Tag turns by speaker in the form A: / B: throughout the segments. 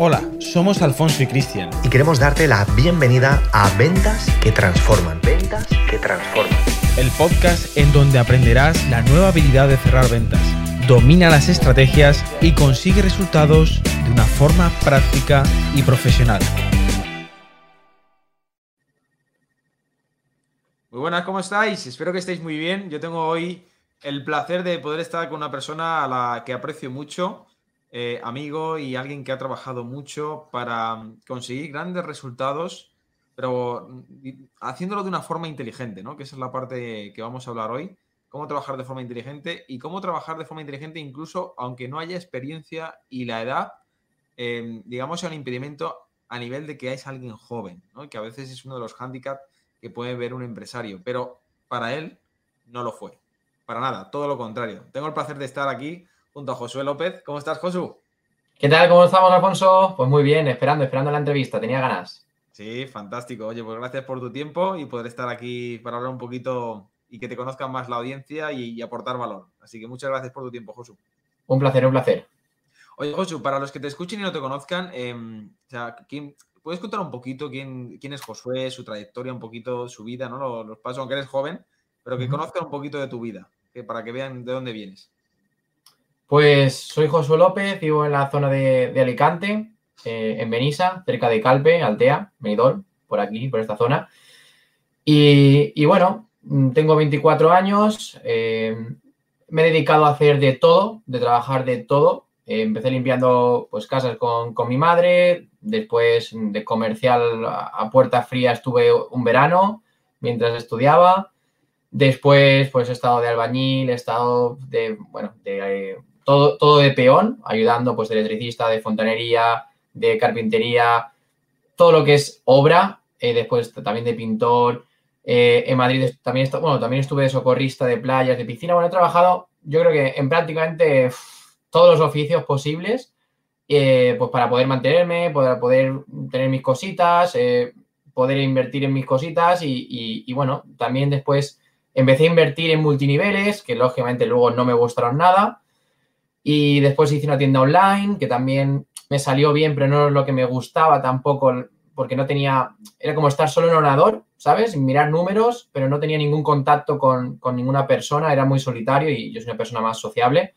A: Hola, somos Alfonso y Cristian.
B: Y queremos darte la bienvenida a Ventas que Transforman. Ventas que Transforman.
A: El podcast en donde aprenderás la nueva habilidad de cerrar ventas. Domina las estrategias y consigue resultados de una forma práctica y profesional.
C: Muy buenas, ¿cómo estáis? Espero que estéis muy bien. Yo tengo hoy el placer de poder estar con una persona a la que aprecio mucho eh, amigo y alguien que ha trabajado mucho para mm, conseguir grandes resultados, pero mm, haciéndolo de una forma inteligente, ¿no? Que esa es la parte que vamos a hablar hoy. Cómo trabajar de forma inteligente y cómo trabajar de forma inteligente incluso aunque no haya experiencia y la edad, em, digamos, sea un impedimento a nivel de que es alguien joven, ¿no? Que a veces es uno de los hándicaps que puede ver un empresario, pero para él no lo fue. Para nada, todo lo contrario. Tengo el placer de estar aquí junto a Josué López. ¿Cómo estás, Josu?
D: ¿Qué tal? ¿Cómo estamos, Alfonso? Pues muy bien, esperando, esperando la entrevista. Tenía ganas.
C: Sí, fantástico. Oye, pues gracias por tu tiempo y poder estar aquí para hablar un poquito y que te conozcan más la audiencia y, aportar valor. Así que muchas gracias por tu tiempo, Josu.
D: Un placer, un placer.
C: Oye, Josu, para los que te escuchen y no te conozcan, em, ¿puedes contar un poquito quién, quién, es Josué, su trayectoria, un poquito su vida, ¿no? Los, pasos, aunque eres joven, pero que conozcan un poquito de tu vida, que, para que vean de dónde vienes.
D: Pues soy Josué López, vivo en la zona de, Alicante, eh, en Benissa, cerca de Calpe, Altea, Benidorm, por aquí, por esta zona. Y, bueno, tengo 24 años, eh, me he dedicado a hacer de todo, de trabajar de todo. Eh, empecé limpiando pues, casas con, mi madre, después de comercial a, puerta fría estuve un verano mientras estudiaba. Después, pues he estado de albañil, he estado de, bueno, de todo, de peón, ayudando pues de electricista, de fontanería, de carpintería, todo lo que es obra, eh, después también de pintor. Eh, en Madrid también, bueno, también estuve de socorrista de playas, de piscina. Bueno, he trabajado, yo creo que en prácticamente todos los oficios posibles, eh, pues para poder mantenerme, poder, poder tener mis cositas, poder invertir en mis cositas y, y, bueno, también después empecé a invertir en multiniveles, que lógicamente luego no me gustaron nada. Y después hice una tienda online que también me salió bien, pero no es lo que me gustaba tampoco, porque no tenía, era como estar solo en ordenador, ¿sabes? Mirar números, pero no tenía ningún contacto con, ninguna persona, era muy solitario y yo soy una persona más sociable.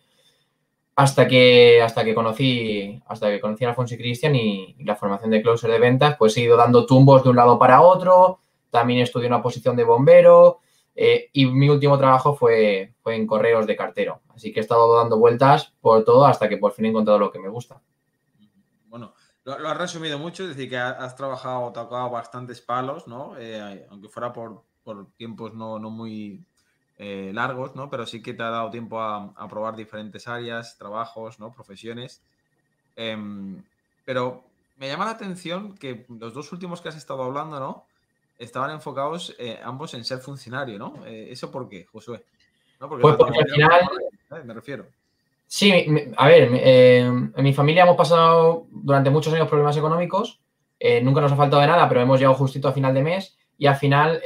D: Hasta que, hasta que conocí, hasta que conocí a Alfonso y Cristian y, la formación de closer de ventas, pues he ido dando tumbos de un lado para otro, también estudié una posición de bombero, eh, y mi último trabajo fue, fue en correos de cartero. Así que he estado dando vueltas por todo hasta que por fin he encontrado lo que me gusta.
C: Bueno, lo, has resumido mucho, es decir, que has trabajado, tocado bastantes palos, ¿no? Eh, aunque fuera por, tiempos no, muy eh, largos, ¿no? Pero sí que te ha dado tiempo a, probar diferentes áreas, trabajos, ¿no? Profesiones. Em, pero me llama la atención que los dos últimos que has estado hablando, ¿no? Estaban enfocados eh, ambos en ser funcionario, ¿no? Eh, ¿Eso por qué, Josué?
D: Porque pues porque al final...
C: Eh, me refiero.
D: Sí, a ver, en mi familia hemos pasado durante muchos años problemas económicos, nunca nos ha faltado de nada, pero hemos llegado justito a final de mes y al final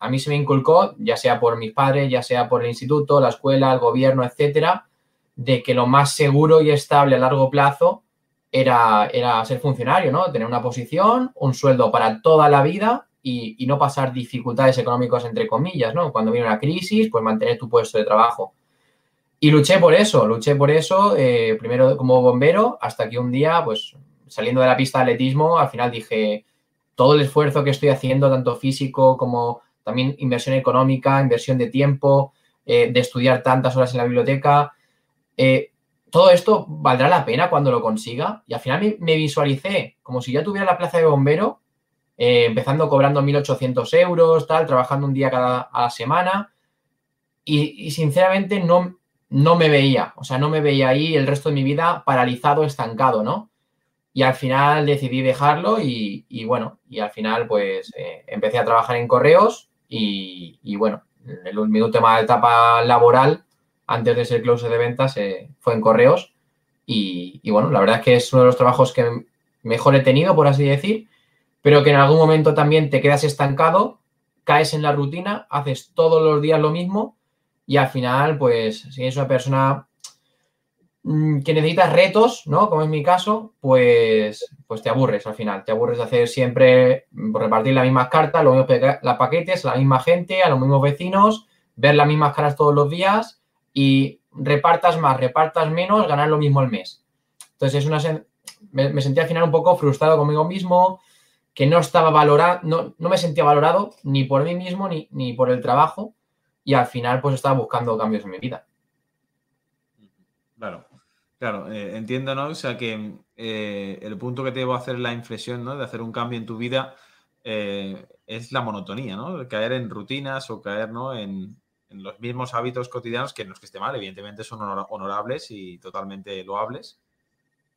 D: a mí se me inculcó, ya sea por mis padres, ya sea por el instituto, la escuela, el gobierno, etcétera, de que lo más seguro y estable a largo plazo era, era ser funcionario, ¿no? Tener una posición, un sueldo para toda la vida y, no pasar dificultades económicas, entre comillas, ¿no? Cuando viene una crisis, pues mantener tu puesto de trabajo. Y luché por eso, luché por eso, eh, primero como bombero, hasta que un día, pues saliendo de la pista de atletismo, al final dije, todo el esfuerzo que estoy haciendo, tanto físico como también inversión económica, inversión de tiempo, eh, de estudiar tantas horas en la biblioteca, eh, todo esto valdrá la pena cuando lo consiga. Y al final me, me, visualicé como si ya tuviera la plaza de bombero eh, empezando cobrando 1.800 euros, tal, trabajando un día cada a la semana. Y, sinceramente no, no me veía, o sea, no me veía ahí el resto de mi vida paralizado, estancado, ¿no? Y al final decidí dejarlo y, bueno, y al final pues eh, empecé a trabajar en correos y, bueno, el, mi última etapa laboral antes de ser closer de ventas eh, fue en correos y, y, bueno, la verdad es que es uno de los trabajos que mejor he tenido, por así decir, pero que en algún momento también te quedas estancado, caes en la rutina, haces todos los días lo mismo y al final, pues, si eres una persona mm, que necesitas retos, ¿no? Como es mi caso, pues, pues te aburres al final. Te aburres de hacer siempre, mm, repartir las mismas cartas, los mismos paquetes, a la misma gente, a los mismos vecinos, ver las mismas caras todos los días y repartas más, repartas menos, ganar lo mismo al mes. Entonces es una me, sentía al final un poco frustrado conmigo mismo, que no estaba valorado, no, no, me sentía valorado ni por mí mismo ni, ni, por el trabajo y al final pues estaba buscando cambios en mi vida.
C: Claro, claro, eh, entiendo, ¿no? O sea que eh, el punto que te debo hacer la inflexión, ¿no? De hacer un cambio en tu vida eh, es la monotonía, ¿no? Caer en rutinas o caer, ¿no? En, los mismos hábitos cotidianos que no es que esté mal, evidentemente son honorables y totalmente loables,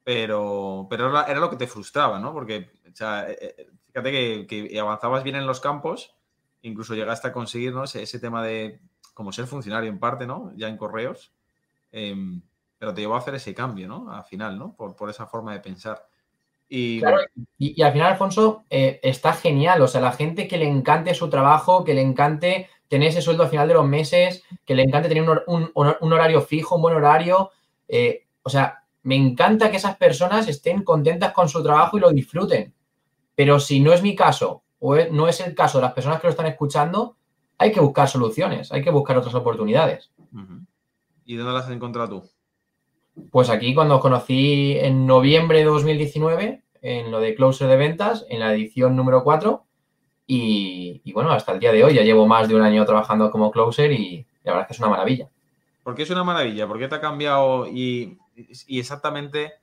C: pero, pero era, lo que te frustraba, ¿no? Porque, o sea, eh, eh, fíjate que, avanzabas bien en los campos, incluso llegaste a conseguir, ¿no? Ese, tema de como ser funcionario en parte, ¿no? Ya en correos, eh, pero te llevó a hacer ese cambio, ¿no? Al final, ¿no? Por, por esa forma de pensar.
D: Y, claro, y, al final, Alfonso, eh, está genial. O sea, la gente que le encante su trabajo, que le encante tener ese sueldo al final de los meses, que le encante tener un, un, horario fijo, un buen horario. O sea, me encanta que esas personas estén contentas con su trabajo y lo disfruten. Pero si no es mi caso o no es el caso de las personas que lo están escuchando, hay que buscar soluciones, hay que buscar otras oportunidades.
C: ¿Y dónde las has encontrado tú?
D: Pues aquí cuando os conocí en noviembre de 2019, en lo de Closer de Ventas, en la edición número 4. Y, y, bueno, hasta el día de hoy ya llevo más de un año trabajando como Closer y la verdad es que es una maravilla.
C: ¿Por qué es una maravilla? ¿Por qué te ha cambiado y y exactamente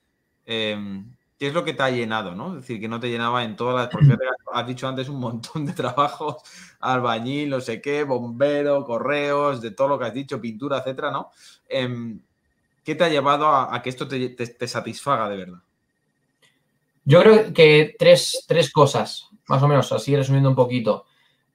C: eh, qué es lo que te ha llenado, ¿no? Es decir, que no te llenaba en todas las. Porque has dicho antes un montón de trabajos, albañil, no sé qué, bombero, correos, de todo lo que has dicho, pintura, etcétera, ¿no? Eh, ¿Qué te ha llevado a, a que esto te, te, te, satisfaga de verdad?
D: Yo creo que tres, tres, cosas, más o menos, así resumiendo un poquito.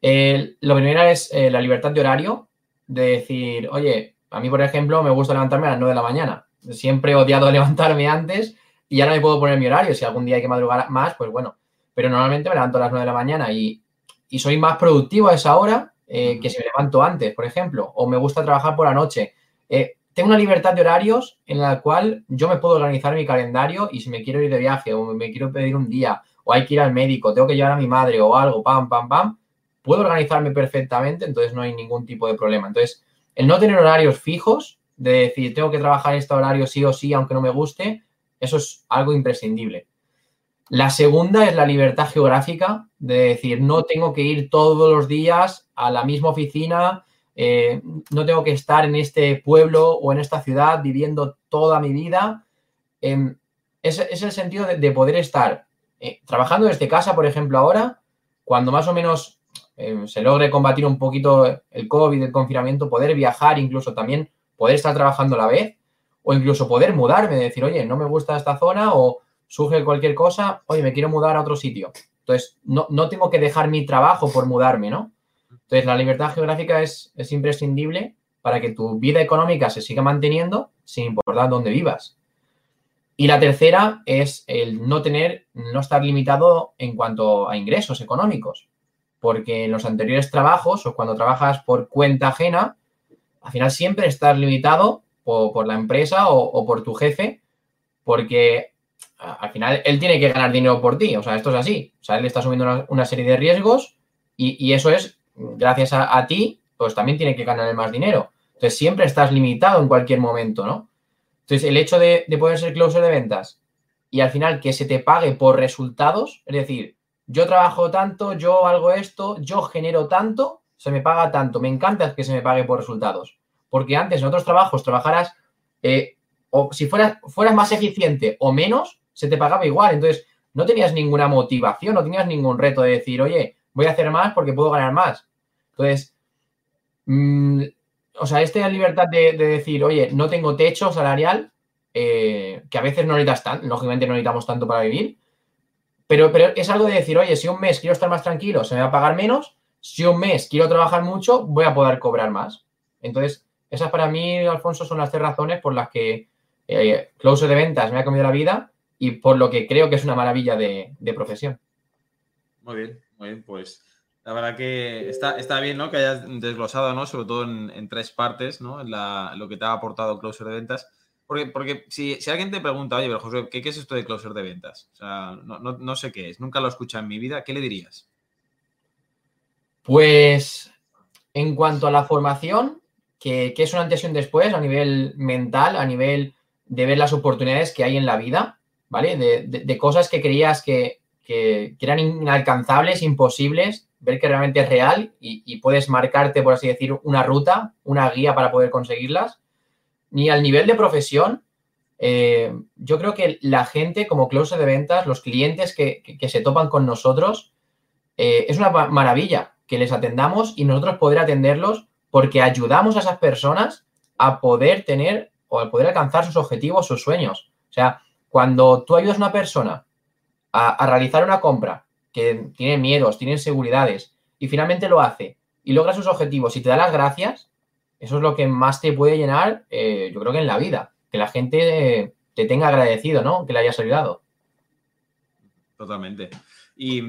D: Eh, lo primero es eh, la libertad de horario, de decir, oye, a mí, por ejemplo, me gusta levantarme a las 9 de la mañana siempre he odiado levantarme antes y ya no me puedo poner mi horario. Si algún día hay que madrugar más, pues bueno. Pero normalmente me levanto a las 9 de la mañana y, y soy más productivo a esa hora eh, que si me levanto antes, por ejemplo. O me gusta trabajar por la noche. Eh, tengo una libertad de horarios en la cual yo me puedo organizar mi calendario y si me quiero ir de viaje o me quiero pedir un día o hay que ir al médico, tengo que llevar a mi madre o algo, pam, pam, pam, puedo organizarme perfectamente, entonces no hay ningún tipo de problema. Entonces, el no tener horarios fijos de decir, tengo que trabajar este horario sí o sí, aunque no me guste, eso es algo imprescindible. La segunda es la libertad geográfica, de decir, no tengo que ir todos los días a la misma oficina, eh, no tengo que estar en este pueblo o en esta ciudad viviendo toda mi vida. Eh, es, es, el sentido de, de poder estar eh, trabajando desde casa, por ejemplo, ahora, cuando más o menos eh, se logre combatir un poquito el COVID, el confinamiento, poder viajar incluso también poder estar trabajando a la vez o incluso poder mudarme, decir, oye, no me gusta esta zona o surge cualquier cosa, oye, me quiero mudar a otro sitio. Entonces, no, no tengo que dejar mi trabajo por mudarme, ¿no? Entonces, la libertad geográfica es, es imprescindible para que tu vida económica se siga manteniendo sin importar dónde vivas. Y la tercera es el no tener, no estar limitado en cuanto a ingresos económicos. Porque en los anteriores trabajos o cuando trabajas por cuenta ajena, al final siempre estás limitado por, por la empresa o, por tu jefe, porque al final él tiene que ganar dinero por ti. O sea, esto es así. O sea, él está asumiendo una, serie de riesgos y, eso es, gracias a, a, ti, pues también tiene que ganar más dinero. Entonces, siempre estás limitado en cualquier momento, ¿no? Entonces, el hecho de, de poder ser closer de ventas y al final que se te pague por resultados, es decir, yo trabajo tanto, yo hago esto, yo genero tanto, se me paga tanto. Me encanta que se me pague por resultados. Porque antes en otros trabajos trabajaras, eh, o si fueras, fueras más eficiente o menos, se te pagaba igual. Entonces, no tenías ninguna motivación, no tenías ningún reto de decir, oye, voy a hacer más porque puedo ganar más. Entonces, mmm, o sea, esta libertad de, de, decir, oye, no tengo techo salarial, eh, que a veces no necesitas tanto, lógicamente no necesitamos tanto para vivir, pero, pero es algo de decir, oye, si un mes quiero estar más tranquilo, se me va a pagar menos, si un mes quiero trabajar mucho, voy a poder cobrar más. Entonces, esas para mí, Alfonso, son las tres razones por las que eh, Closer de Ventas me ha comido la vida y por lo que creo que es una maravilla de, profesión.
C: Muy bien, muy bien, pues la verdad que está, está bien, ¿no? Que hayas desglosado, ¿no? Sobre todo en, tres partes, ¿no? Lo que te ha aportado Closer de Ventas. Porque, porque si, alguien te pregunta, oye, pero José, ¿qué, es esto de closer de ventas? O sea, no, sé qué es, nunca lo he escuchado en mi vida, ¿qué le dirías?
D: Pues en cuanto a la formación, que, es un antes y un después a nivel mental, a nivel de ver las oportunidades que hay en la vida, ¿vale? De, cosas que creías que, eran inalcanzables, imposibles, ver que realmente es real y, puedes marcarte, por así decir, una ruta, una guía para poder conseguirlas. Ni al nivel de profesión, eh, yo creo que la gente como close de ventas, los clientes que, se topan con nosotros, eh, es una maravilla que les atendamos y nosotros poder atenderlos porque ayudamos a esas personas a poder tener o a poder alcanzar sus objetivos, sus sueños. O sea, cuando tú ayudas a una persona a, realizar una compra que tiene miedos, tiene inseguridades y finalmente lo hace y logra sus objetivos y te da las gracias, eso es lo que más te puede llenar, eh, yo creo que en la vida, que la gente te tenga agradecido, ¿no? Que le hayas ayudado.
C: Totalmente. y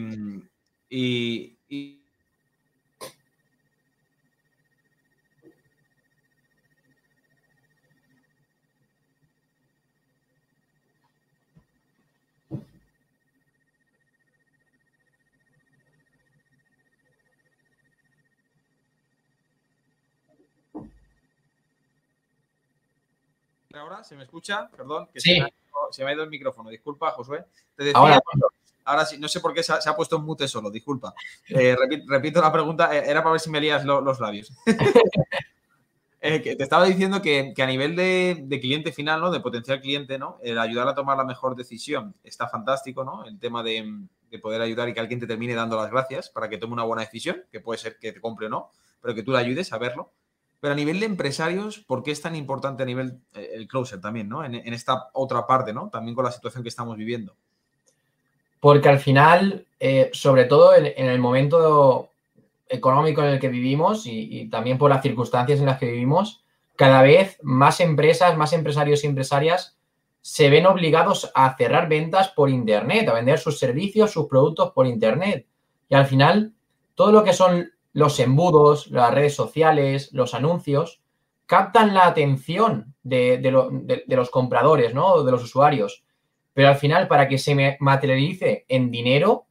C: ahora? ¿Se me escucha? Perdón, que se, me ha, ido el micrófono. Disculpa, Josué. Te decía, ahora, sí, no sé por qué se ha, puesto en mute solo, disculpa. Eh, repito, la pregunta, eh, era para ver si me lías los labios. Eh, te estaba diciendo que, a nivel de, cliente final, ¿no? De potencial cliente, ¿no? El ayudar a tomar la mejor decisión está fantástico, ¿no? El tema de, de, poder ayudar y que alguien te termine dando las gracias para que tome una buena decisión, que puede ser que te compre o no, pero que tú le ayudes a verlo. Pero a nivel de empresarios, ¿por qué es tan importante a nivel eh, el closer también, ¿no? En, esta otra parte, ¿no? También con la situación que estamos viviendo.
D: Porque al final, eh, sobre todo en, el momento económico en el que vivimos y, también por las circunstancias en las que vivimos, cada vez más empresas, más empresarios y empresarias se ven obligados a cerrar ventas por Internet, a vender sus servicios, sus productos por Internet. Y al final, todo lo que son los embudos, las redes sociales, los anuncios, captan la atención de, los compradores, ¿no? De los usuarios. Pero al final, para que se materialice en dinero,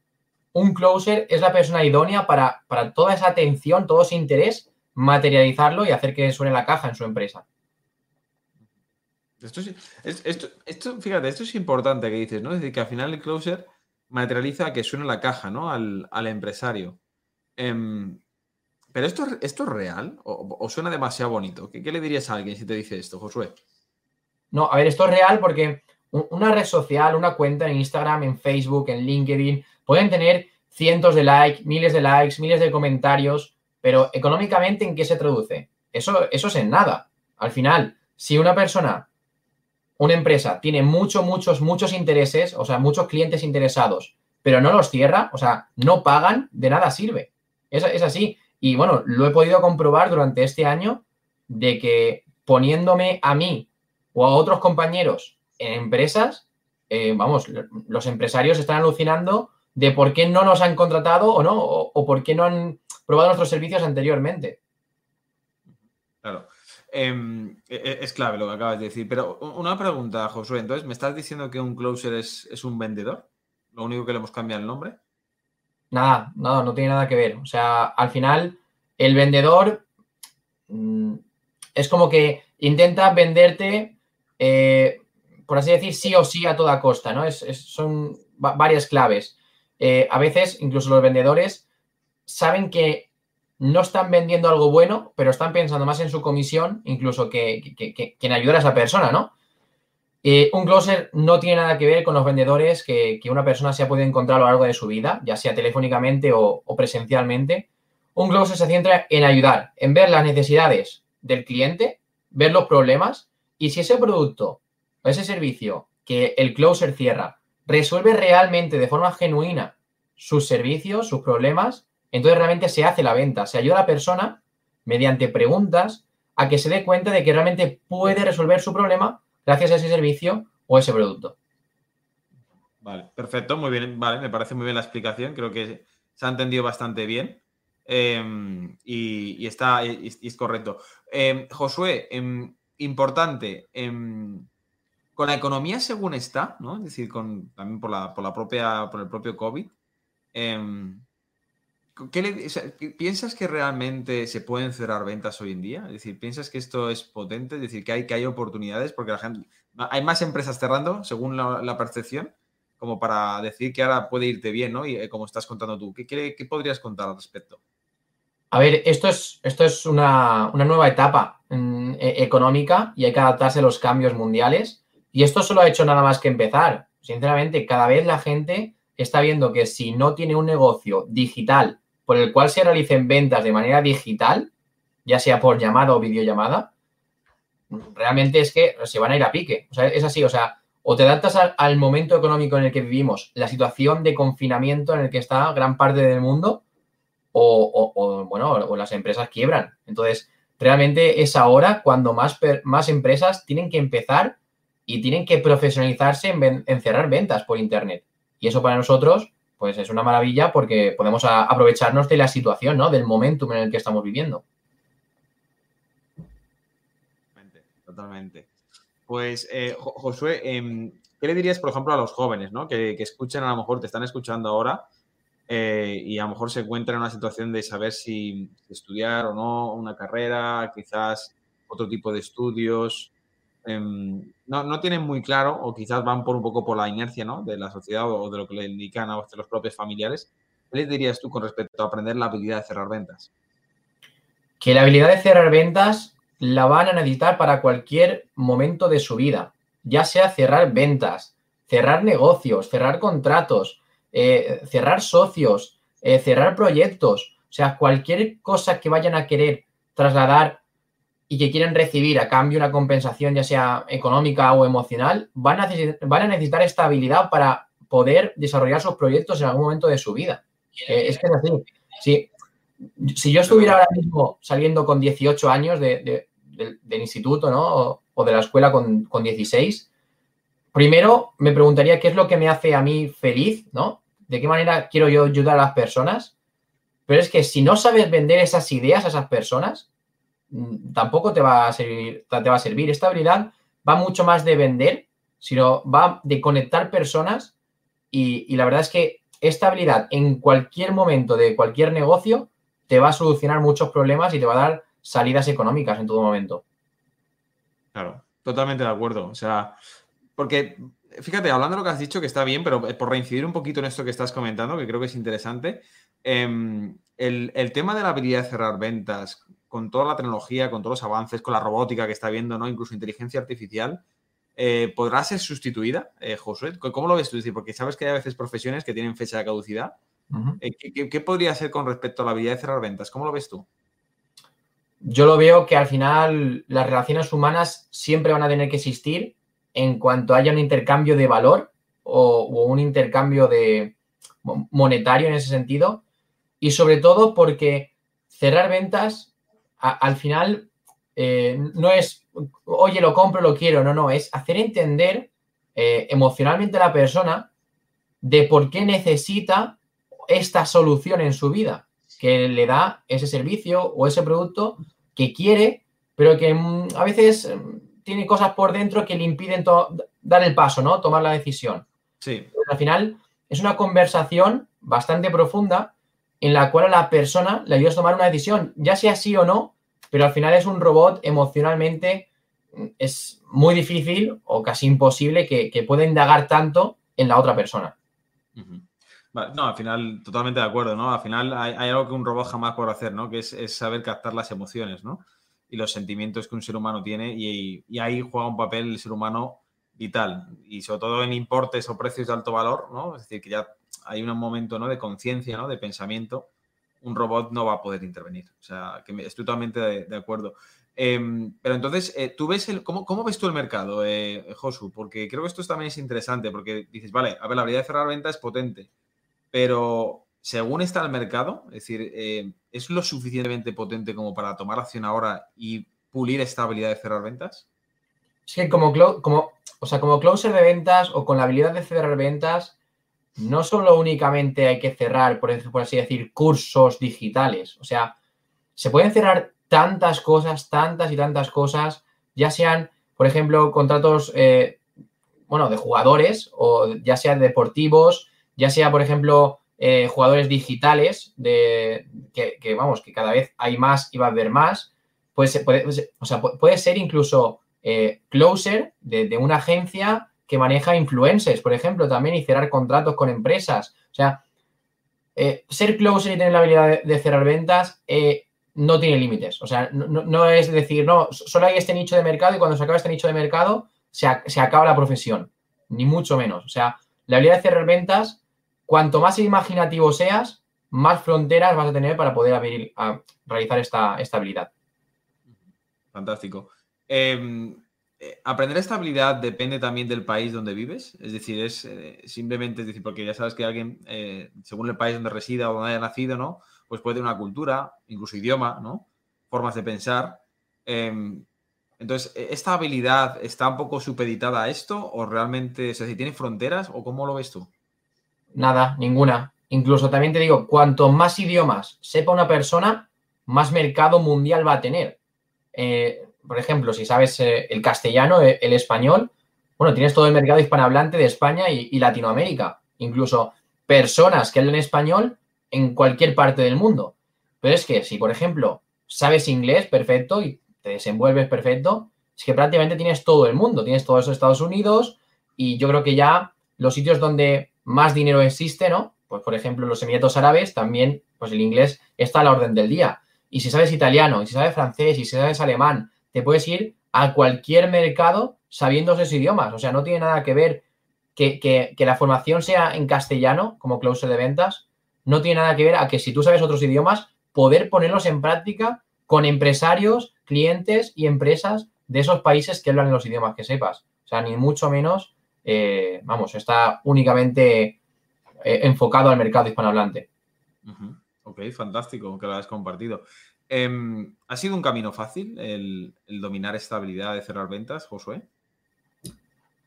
D: un closer es la persona idónea para, para toda esa atención, todo ese interés, materializarlo y hacer que suene la caja en su empresa.
C: Esto, esto, fíjate, esto es importante que dices, ¿no? Es decir, que al final el closer materializa que suene la caja, ¿no? Al, empresario. Em, ¿Pero esto, esto es real o, suena demasiado bonito? ¿Qué, le dirías a alguien si te dice esto, Josué?
D: No, a ver, esto es real porque una red social, una cuenta en Instagram, en Facebook, en LinkedIn, pueden tener cientos de likes, miles de likes, miles de comentarios, pero económicamente, ¿en qué se traduce? Eso, eso es en nada. Al final, si una persona, una empresa, tiene muchos, muchos, muchos intereses, o sea, muchos clientes interesados, pero no los cierra, o sea, no pagan, de nada sirve. Es, es así. Y bueno, lo he podido comprobar durante este año de que poniéndome a mí o a otros compañeros en empresas, eh, vamos, los empresarios están alucinando de por qué no nos han contratado o no, o, por qué no han probado nuestros servicios anteriormente.
C: Claro. Em, e, e, es clave lo que acabas de decir. Pero una pregunta, Josué. Entonces, ¿me estás diciendo que un closer es, es un vendedor? ¿Lo único que le hemos cambiado el nombre?
D: Nada, no, no tiene nada que ver. O sea, al final, el vendedor mm, es como que intenta venderte, eh, por así decir, sí o sí a toda costa, ¿no? Es, son varias claves. Eh, a veces, incluso los vendedores saben que no están vendiendo algo bueno, pero están pensando más en su comisión, incluso que, que en ayudar a esa persona, ¿no? Eh, un closer no tiene nada que ver con los vendedores que, una persona se ha podido encontrar a lo largo de su vida, ya sea telefónicamente o, presencialmente. Un closer se centra en ayudar, en ver las necesidades del cliente, ver los problemas y si ese producto o ese servicio que el closer cierra resuelve realmente de forma genuina sus servicios, sus problemas, entonces realmente se hace la venta, se ayuda a la persona mediante preguntas a que se dé cuenta de que realmente puede resolver su problema gracias a ese servicio o ese producto.
C: Vale, perfecto, muy bien, vale, me parece muy bien la explicación, creo que se ha entendido bastante bien em, y, está y, es correcto. Em, Josué, em, importante, con la economía según está, ¿no? Es decir, con, también por la, por la propia, por el propio COVID. Em, ¿Piensas que realmente se pueden cerrar ventas hoy en día? Es decir, ¿piensas que esto es potente? Es decir, que hay, que hay oportunidades porque la gente, hay más empresas cerrando según la, percepción como para decir que ahora puede irte bien, ¿no? Y eh, como estás contando tú, ¿qué, qué, podrías contar al respecto?
D: A ver, esto es, esto es una, nueva etapa mm, e, económica y hay que adaptarse a los cambios mundiales. Y esto solo ha hecho nada más que empezar. Sinceramente, cada vez la gente está viendo que si no tiene un negocio digital por el cual se realicen ventas de manera digital, ya sea por llamada o videollamada, realmente es que se van a ir a pique. O sea, es así, o sea, o te adaptas al, momento económico en el que vivimos, la situación de confinamiento en el que está gran parte del mundo, o, bueno, o las empresas quiebran. Entonces, realmente es ahora cuando más, más empresas tienen que empezar y tienen que profesionalizarse en, en cerrar ventas por Internet. Y eso para nosotros pues es una maravilla porque podemos aprovecharnos de la situación, ¿no? Del momentum en el que estamos viviendo.
C: Totalmente. Pues, eh, Josué, em, ¿qué le dirías, por ejemplo, a los jóvenes, ¿no? Que, escuchan, a lo mejor te están escuchando ahora eh, y a lo mejor se encuentran en una situación de saber si estudiar o no una carrera, quizás otro tipo de estudios. Em, no, no, tienen muy claro o quizás van por un poco por la inercia ¿no? de la sociedad o, de lo que le indican a los propios familiares. ¿Qué les dirías tú con respecto a aprender la habilidad de cerrar ventas?
D: Que la habilidad de cerrar ventas la van a necesitar para cualquier momento de su vida, ya sea cerrar ventas, cerrar negocios, cerrar contratos, eh, cerrar socios, eh, cerrar proyectos, o sea, cualquier cosa que vayan a querer trasladar y que quieren recibir a cambio una compensación, ya sea económica o emocional, van a, van a necesitar esta habilidad para poder desarrollar sus proyectos en algún momento de su vida. Eh, es que es así. Si, si yo estuviera ahora mismo saliendo con 18 años del instituto ¿no? o, de la escuela con, con 16, primero me preguntaría qué es lo que me hace a mí feliz, ¿no? De qué manera quiero yo ayudar a las personas. Pero es que si no sabes vender esas ideas a esas personas, tampoco te va a servir, te va a servir. Esta habilidad va mucho más de vender, sino va de conectar personas y, la verdad es que esta habilidad en cualquier momento de cualquier negocio te va a solucionar muchos problemas y te va a dar salidas económicas en todo momento.
C: Claro, totalmente de acuerdo. O sea, porque fíjate, hablando de lo que has dicho, que está bien, pero por reincidir un poquito en esto que estás comentando, que creo que es interesante, em, el, el, tema de la habilidad de cerrar ventas, con toda la tecnología, con todos los avances, con la robótica que está viendo, ¿no? Incluso inteligencia artificial, eh, ¿podrá ser sustituida, eh, Josué? ¿Cómo lo ves tú? Porque sabes que hay a veces profesiones que tienen fecha de caducidad. Eh, ¿qué, podría ser con respecto a la habilidad de cerrar ventas? ¿Cómo lo ves tú?
D: Yo lo veo que al final las relaciones humanas siempre van a tener que existir en cuanto haya un intercambio de valor o, o un intercambio de monetario en ese sentido. Y sobre todo porque cerrar ventas al final eh, no es, oye, lo compro, lo quiero, no, no, es hacer entender eh, emocionalmente a la persona de por qué necesita esta solución en su vida, que le da ese servicio o ese producto que quiere, pero que mm, a veces mm, tiene cosas por dentro que le impiden dar el paso, ¿no? Tomar la decisión.
C: Sí.
D: al final es una conversación bastante profunda en la cual a la persona le ayudas a tomar una decisión, ya sea sí o no, pero al final es un robot emocionalmente, es muy difícil o casi imposible que, pueda indagar tanto en la otra persona.
C: no, al final, totalmente de acuerdo, ¿no? Al final hay, algo que un robot jamás podrá hacer, ¿no? Que es, saber captar las emociones, ¿no? Y los sentimientos que un ser humano tiene y, y, ahí juega un papel el ser humano vital. Y sobre todo en importes o precios de alto valor, ¿no? Es decir, que ya hay un momento, ¿no? De conciencia, ¿no? De pensamiento un robot no va a poder intervenir. O sea, que estoy totalmente de, acuerdo. Em, pero entonces, eh, ¿tú ves el, cómo, ves tú el mercado, eh, Josu? Porque creo que esto también es interesante, porque dices, vale, a ver, la habilidad de cerrar venta es potente, pero según está el mercado, es decir, eh, ¿es lo suficientemente potente como para tomar acción ahora y pulir esta habilidad de cerrar ventas?
D: Es que como, como, o sea, como closer de ventas o con la habilidad de cerrar ventas, no solo únicamente hay que cerrar, por, así decir, cursos digitales. O sea, se pueden cerrar tantas cosas, tantas y tantas cosas, ya sean, por ejemplo, contratos eh, bueno, de jugadores, o ya sea deportivos, ya sea, por ejemplo, eh, jugadores digitales, de, que, vamos, que cada vez hay más y va a haber más. Puede puede, o sea, puede ser incluso eh, closer de, una agencia que maneja influencers, por ejemplo, también y cerrar contratos con empresas. O sea, eh, ser closer y tener la habilidad de, cerrar ventas no tiene límites. O sea, no, es decir, no, solo hay este nicho de mercado y cuando se acaba este nicho de mercado se, se acaba la profesión, ni mucho menos. O sea, la habilidad de cerrar ventas cuanto más imaginativo seas, más fronteras vas a tener para poder abrir, realizar esta, habilidad.
C: Fantástico. Em, eh, aprender esta habilidad depende también del país donde vives. Es decir, es eh, simplemente, es decir, porque ya sabes que alguien, eh, según el país donde resida o donde haya nacido, ¿no? Pues puede tener una cultura, incluso idioma, ¿no? Formas de pensar. Em, entonces, ¿esta habilidad está un poco supeditada a esto? ¿O realmente, o sea, tiene fronteras? ¿O cómo lo ves tú?
D: nada, ninguna. Incluso también te digo, cuanto más idiomas sepa una persona, más mercado mundial va a tener. Por ejemplo, si sabes eh, el castellano, eh, el español, bueno, tienes todo el mercado hispanohablante de España y, Latinoamérica. Incluso personas que hablan español en cualquier parte del mundo. Pero es que si, por ejemplo, sabes inglés perfecto y te desenvuelves perfecto, es que prácticamente tienes todo el mundo. Tienes todos Estados Unidos y yo creo que ya los sitios donde más dinero existe, ¿no? Pues por ejemplo, los Emiratos Árabes también, pues el inglés está a la orden del día. Y si sabes italiano, y si sabes francés, y si sabes alemán, te puedes ir a cualquier mercado sabiendo esos idiomas. O sea, no tiene nada que ver que, la formación sea en castellano, como closer de ventas, no tiene nada que ver a que si tú sabes otros idiomas, poder ponerlos en práctica con empresarios, clientes y empresas de esos países que hablan los idiomas que sepas. O sea, ni mucho menos eh, vamos, está únicamente eh, enfocado al mercado hispanohablante.
C: Ok, fantástico que lo hayas compartido. Em, ¿Ha sido un camino fácil el, dominar esta habilidad de cerrar ventas, Josué?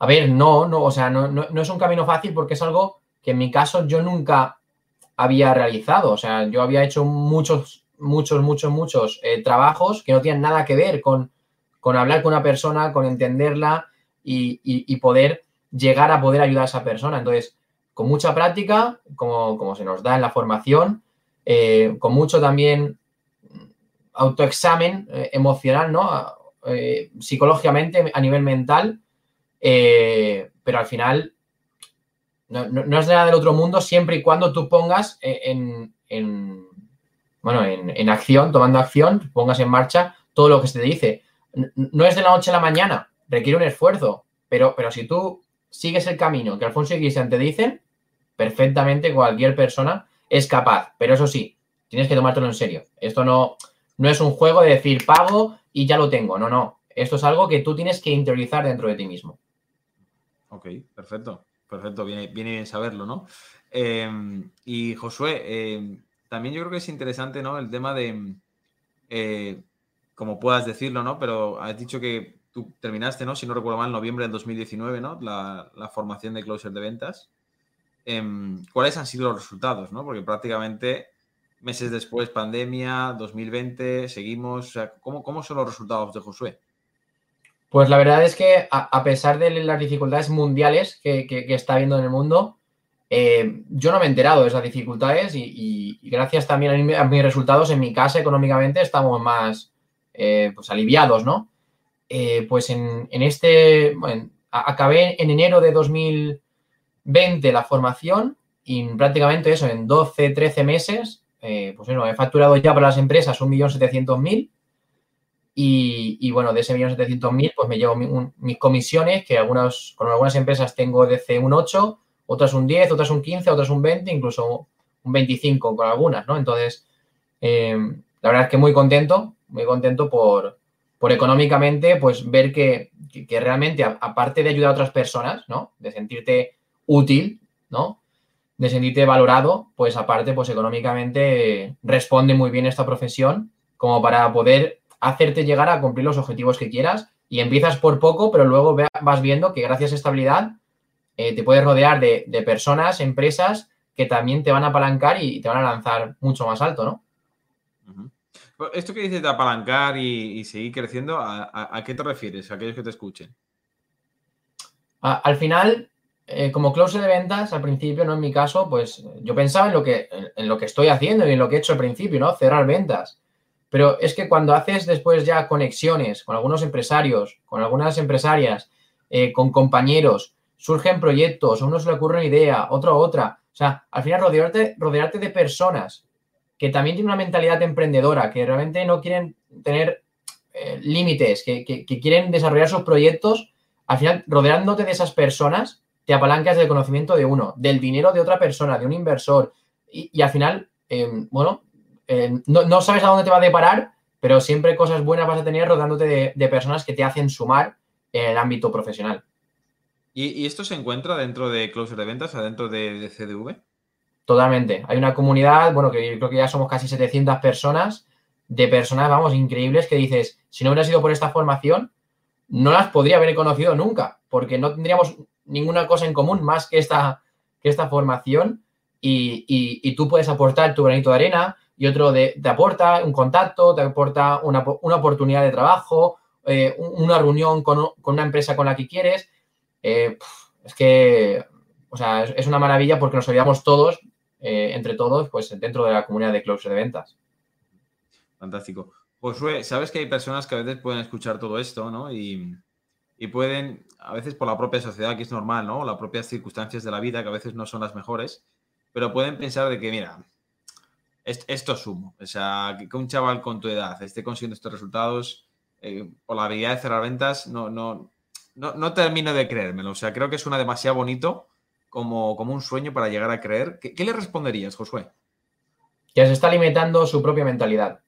D: A ver, no, no, o sea, no, es un camino fácil porque es algo que en mi caso yo nunca había realizado. O sea, yo había hecho muchos, muchos, muchos, muchos eh, trabajos que no tienen nada que ver con, hablar con una persona, con entenderla y poder llegar a poder ayudar a esa persona. Entonces, con mucha práctica, como, se nos da en la formación, eh, con mucho también autoexamen eh, emocional, ¿no? Eh, psicológicamente, a nivel mental, pero al final no, es nada del otro mundo siempre y cuando tú pongas en, bueno, en, acción, tomando acción, pongas en marcha todo lo que se te dice. No es de la noche a la mañana, requiere un esfuerzo, pero, pero si tú sigues el camino que Alfonso y Cristian te dicen, perfectamente cualquier persona es capaz. Pero eso sí, tienes que tomártelo en serio. Esto no, no es un juego de decir pago y ya lo tengo. No, no. Esto es algo que tú tienes que interiorizar dentro de ti mismo.
C: Ok, perfecto. Perfecto, viene, bien saberlo, ¿no? Em, y Josué, em, también yo creo que es interesante, ¿no? El tema de, eh, como puedas decirlo, ¿no? Pero has dicho que tú terminaste, ¿no? Si no recuerdo mal, noviembre del 2019, ¿no? La, formación de closer de ventas. Em, ¿Cuáles han sido los resultados, ¿no? Porque prácticamente meses después, pandemia, 2020, seguimos. ¿cómo, son los resultados de Josué?
D: Pues la verdad es que a, pesar de las dificultades mundiales que, está habiendo en el mundo, eh, yo no me he enterado de esas dificultades y, gracias también a, mis resultados en mi casa económicamente estamos más eh, pues aliviados, ¿no? Eh, pues en, este, acabé en enero de 2020 la formación y prácticamente eso, en 12, 13 meses, eh, pues bueno, he facturado ya para las empresas 1.700.000 y, y bueno, de ese 1.700.000 pues me llevo mis comisiones, que algunas, con algunas empresas tengo desde un 8, otras un 10, otras un 15, otras un 20, incluso un 25 con algunas, ¿no? Entonces, eh, la verdad es que muy contento, muy contento por, por económicamente, pues ver que, realmente, aparte de ayudar a otras personas, ¿no? De sentirte útil, ¿no? De sentirte valorado, pues aparte, pues económicamente responde muy bien esta profesión como para poder hacerte llegar a cumplir los objetivos que quieras y empiezas por poco, pero luego vas viendo que gracias a esta habilidad eh, te puedes rodear de, de personas, empresas que también te van a apalancar y te van a lanzar mucho más alto, ¿no?
C: Esto que dices de apalancar y, seguir creciendo, ¿a, qué te refieres? A aquellos que te escuchen.
D: al final, eh, como closer de ventas, al principio, no en mi caso, pues yo pensaba en lo, que, en, lo que estoy haciendo y en lo que he hecho al principio, ¿no? Cerrar ventas. Pero es que cuando haces después ya conexiones con algunos empresarios, con algunas empresarias, eh, con compañeros, surgen proyectos, a uno se le ocurre una idea, otro otra. O sea, al final rodearte, rodearte de personas que también tienen una mentalidad emprendedora, que realmente no quieren tener eh, límites, que, quieren desarrollar sus proyectos, al final, rodeándote de esas personas, te apalancas del conocimiento de uno, del dinero de otra persona, de un inversor, y, al final, em, bueno, em, no, sabes a dónde te va a deparar, pero siempre cosas buenas vas a tener rodeándote de, personas que te hacen sumar en el ámbito profesional.
C: ¿Y, esto se encuentra dentro de Closer de Ventas, adentro de, de CDV?
D: Totalmente. Hay una comunidad, bueno, que creo que ya somos casi 700 personas, de personas, vamos, increíbles, que dices, si no hubiera sido por esta formación, no las podría haber conocido nunca, porque no tendríamos ninguna cosa en común más que esta, que esta formación y, tú puedes aportar tu granito de arena y otro te aporta un contacto, te aporta una, oportunidad de trabajo, eh, una reunión con, una empresa con la que quieres. Eh, es que, o sea, es, una maravilla porque nos ayudamos todos eh, entre todos, pues dentro de la comunidad de closer de ventas.
C: Fantástico. Josué, sabes que hay personas que a veces pueden escuchar todo esto, ¿no? Y, pueden, a veces por la propia sociedad, que es normal, ¿no? Las propias circunstancias de la vida, que a veces no son las mejores, pero pueden pensar de que, mira, esto, es sumo. O sea, que un chaval con tu edad esté consiguiendo estos resultados eh, por la habilidad de cerrar ventas, no, no, no, no termino de creérmelo. O sea, creo que es una demasiado bonito como, un sueño para llegar a creer. ¿Qué, le responderías, Josué?
D: Que se está limitando su propia mentalidad.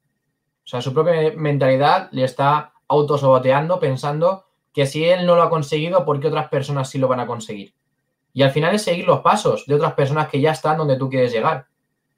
D: O sea, su propia mentalidad le está autosaboteando pensando que si él no lo ha conseguido, ¿por qué otras personas sí lo van a conseguir? Y al final es seguir los pasos de otras personas que ya están donde tú quieres llegar.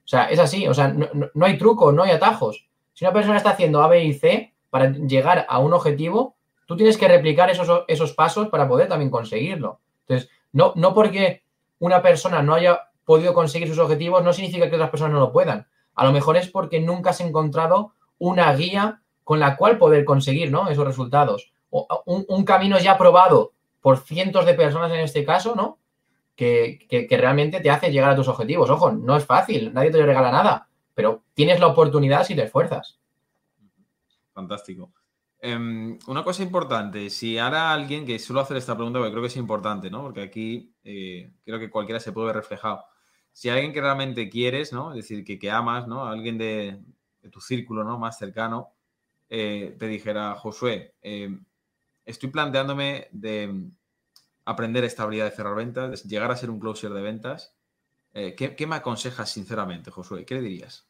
D: O sea, es así, o sea, no, hay truco, no hay atajos. Si una persona está haciendo A, B y C para llegar a un objetivo, tú tienes que replicar esos, esos pasos para poder también conseguirlo. Entonces, no, no porque una persona no haya podido conseguir sus objetivos no significa que otras personas no lo puedan. A lo mejor es porque nunca has encontrado una guía con la cual poder conseguir ¿no? esos resultados. Un, camino ya probado por cientos de personas en este caso, ¿no? Que, que, realmente te hace llegar a tus objetivos. Ojo, no es fácil, nadie te regala nada, pero tienes la oportunidad si te esfuerzas.
C: Fantástico. Em, una cosa importante, si ahora alguien que suelo hacer esta pregunta, porque creo que es importante, ¿no? Porque aquí eh, creo que cualquiera se puede ver reflejado. Si alguien que realmente quieres, ¿no? Es decir, que, que amas, ¿no? Alguien de, tu círculo, ¿no? Más cercano, eh, te dijera, Josué, em, estoy planteándome de aprender esta habilidad de cerrar ventas, de llegar a ser un closer de ventas. Eh, ¿qué, ¿qué, me aconsejas sinceramente, Josué? ¿Qué le dirías?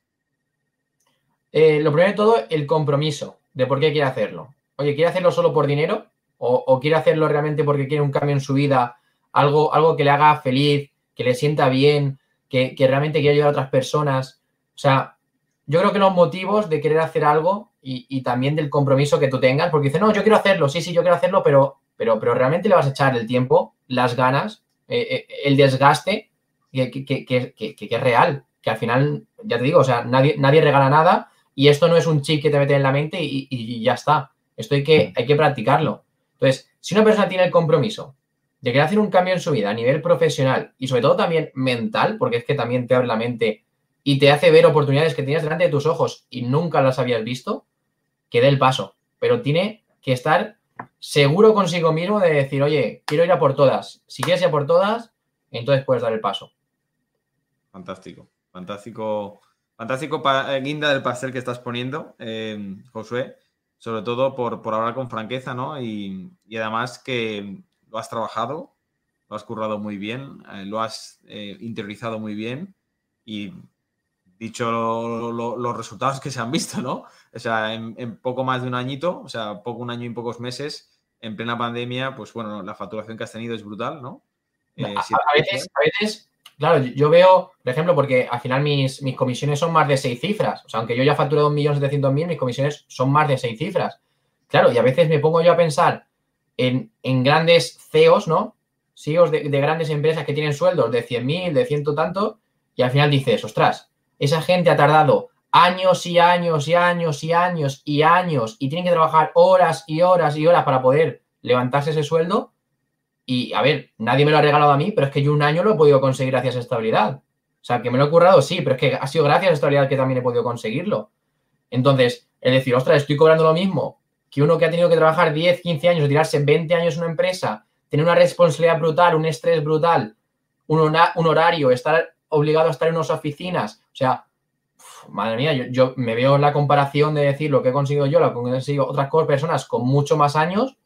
D: lo primero de todo, el compromiso de por qué quiere hacerlo. Oye, ¿quiere hacerlo solo por dinero? ¿O, quiere hacerlo realmente porque quiere un cambio en su vida? Algo, algo que le haga feliz, que le sienta bien, que, realmente quiera ayudar a otras personas. O sea, yo creo que los motivos de querer hacer algo y, también del compromiso que tú tengas, porque dice, no, yo quiero hacerlo, sí, sí, yo quiero hacerlo, pero, pero, pero realmente le vas a echar el tiempo, las ganas, eh, eh, el desgaste, que, que, es real, que al final, ya te digo, o sea, nadie, nadie regala nada y esto no es un chip que te mete en la mente y, ya está. Esto hay que, hay que practicarlo. Entonces, si una persona tiene el compromiso de querer hacer un cambio en su vida a nivel profesional y sobre todo también mental, porque es que también te abre la mente y te hace ver oportunidades que tenías delante de tus ojos y nunca las habías visto, que dé el paso. Pero tiene que estar seguro consigo mismo de decir, oye, quiero ir a por todas. Si quieres ir a por todas, entonces puedes dar el paso.
C: Fantástico, fantástico Fantástico eh, guinda del pastel que estás poniendo, eh, Josué, sobre todo por, hablar con franqueza, ¿no? Y, además que lo has trabajado, lo has currado muy bien, eh, lo has interiorizado muy bien y dicho los resultados que se han visto, ¿no? O sea, en, poco más de un añito, o sea, poco un año y pocos meses, en plena pandemia, pues bueno, la facturación que has tenido es brutal, ¿no?
D: a, veces, a veces Claro, yo veo, por ejemplo, porque al final mis, mis comisiones son más de seis cifras. O sea, aunque yo ya he facturado 1.700.000, mis comisiones son más de seis cifras. Claro, y a veces me pongo yo a pensar en, grandes CEOs, ¿no? CEOs de, grandes empresas que tienen sueldos de 100.000, de ciento tanto, y al final dices, ostras, esa gente ha tardado años y años y años y años y años y tienen que trabajar horas y horas y horas para poder levantarse ese sueldo Y a ver, nadie me lo ha regalado a mí, pero es que yo un año lo he podido conseguir gracias a estabilidad. O sea, que me lo he currado, sí, pero es que ha sido gracias a estabilidad que también he podido conseguirlo. Entonces, es decir, ostras, estoy cobrando lo mismo que uno que ha tenido que trabajar 10, 15 años tirarse 20 años en una empresa, tener una responsabilidad brutal, un estrés brutal, un horario, estar obligado a estar en unas oficinas. O sea, madre mía, yo, me veo en la comparación de decir lo que he conseguido yo, lo que han conseguido otras personas con mucho más años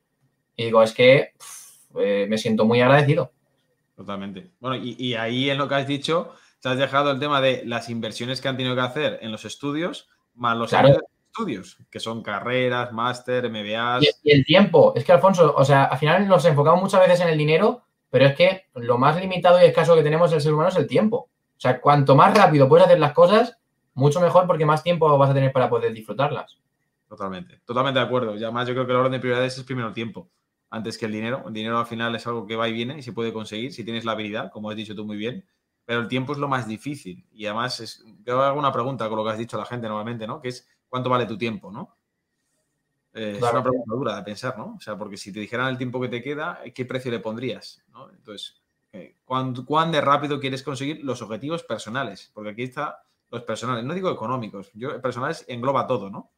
D: y digo, es que eh, me siento muy agradecido.
C: Totalmente. Bueno, y, ahí en lo que has dicho, te has dejado el tema de las inversiones que han tenido que hacer en los estudios, más los estudios, que son carreras, máster, MBA.
D: Y, y, el tiempo. Es que, Alfonso, o sea, al final nos enfocamos muchas veces en el dinero, pero es que lo más limitado y escaso que tenemos el ser humano es el tiempo. O sea, cuanto más rápido puedes hacer las cosas, mucho mejor porque más tiempo vas a tener para poder disfrutarlas.
C: Totalmente, totalmente de acuerdo. Y además yo creo que el orden de prioridades es primero el tiempo, antes que el dinero. El dinero al final es algo que va y viene y se puede conseguir si tienes la habilidad, como has dicho tú muy bien, pero el tiempo es lo más difícil. Y además, es, yo hago una pregunta con lo que has dicho a la gente normalmente, ¿no? Que es, ¿cuánto vale tu tiempo, no? Eh, es una pregunta dura de pensar, ¿no? O sea, porque si te dijeran el tiempo que te queda, ¿qué precio le pondrías? ¿no? Entonces, eh, ¿cuán, ¿cuán de rápido quieres conseguir los objetivos personales? Porque aquí está los personales, no digo económicos, yo personales engloba todo, ¿no?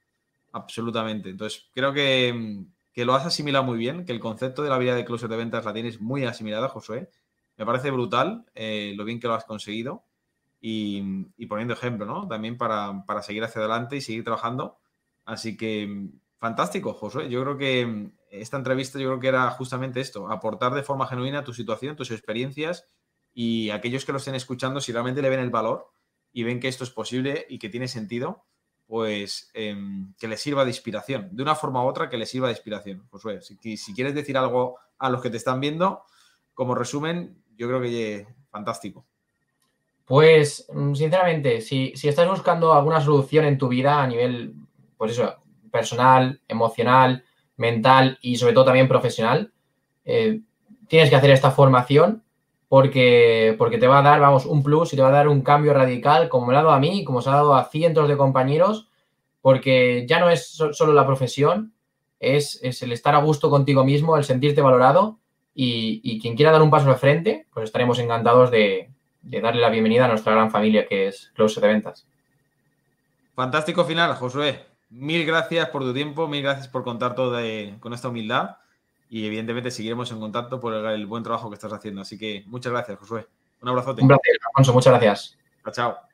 C: Absolutamente. Entonces, creo que, lo has asimilado muy bien, que el concepto de la vida de closet de ventas la tienes muy asimilada, Josué. Me parece brutal eh, lo bien que lo has conseguido y, poniendo ejemplo, ¿no? También para, para, seguir hacia adelante y seguir trabajando. Así que fantástico, Josué. Yo creo que esta entrevista yo creo que era justamente esto, aportar de forma genuina tu situación, tus experiencias y aquellos que lo estén escuchando, si realmente le ven el valor, y ven que esto es posible y que tiene sentido, pues em, que les sirva de inspiración, de una forma u otra que les sirva de inspiración. Josué, si, si quieres decir algo a los que te están viendo, como resumen, yo creo que fantástico.
D: Pues, mm, sinceramente, si, estás buscando alguna solución en tu vida a nivel, pues eso, personal, emocional, mental y sobre todo también profesional, eh, tienes que hacer esta formación porque, porque te va a dar, vamos, un plus y te va a dar un cambio radical, como me ha dado a mí, como se ha dado a cientos de compañeros, porque ya no es solo la profesión, es, el estar a gusto contigo mismo, el sentirte valorado y, quien quiera dar un paso al frente, pues estaremos encantados de, darle la bienvenida a nuestra gran familia que es Close de Ventas.
C: Fantástico final, Josué. Mil gracias por tu tiempo, mil gracias por contar todo con esta humildad y evidentemente seguiremos en contacto por el, buen trabajo que estás haciendo. Así que muchas gracias, Josué. Un abrazote.
D: Un placer, Alfonso. Muchas gracias.
C: Chao, chao.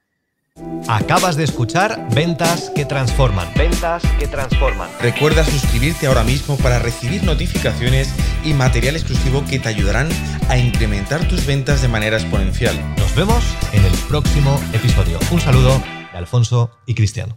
B: Acabas de escuchar Ventas que Transforman. Ventas que Transforman.
A: Recuerda suscribirte ahora mismo para recibir notificaciones y material exclusivo que te ayudarán a incrementar tus ventas de manera exponencial.
B: Nos vemos en el próximo episodio. Un saludo de Alfonso y Cristiano.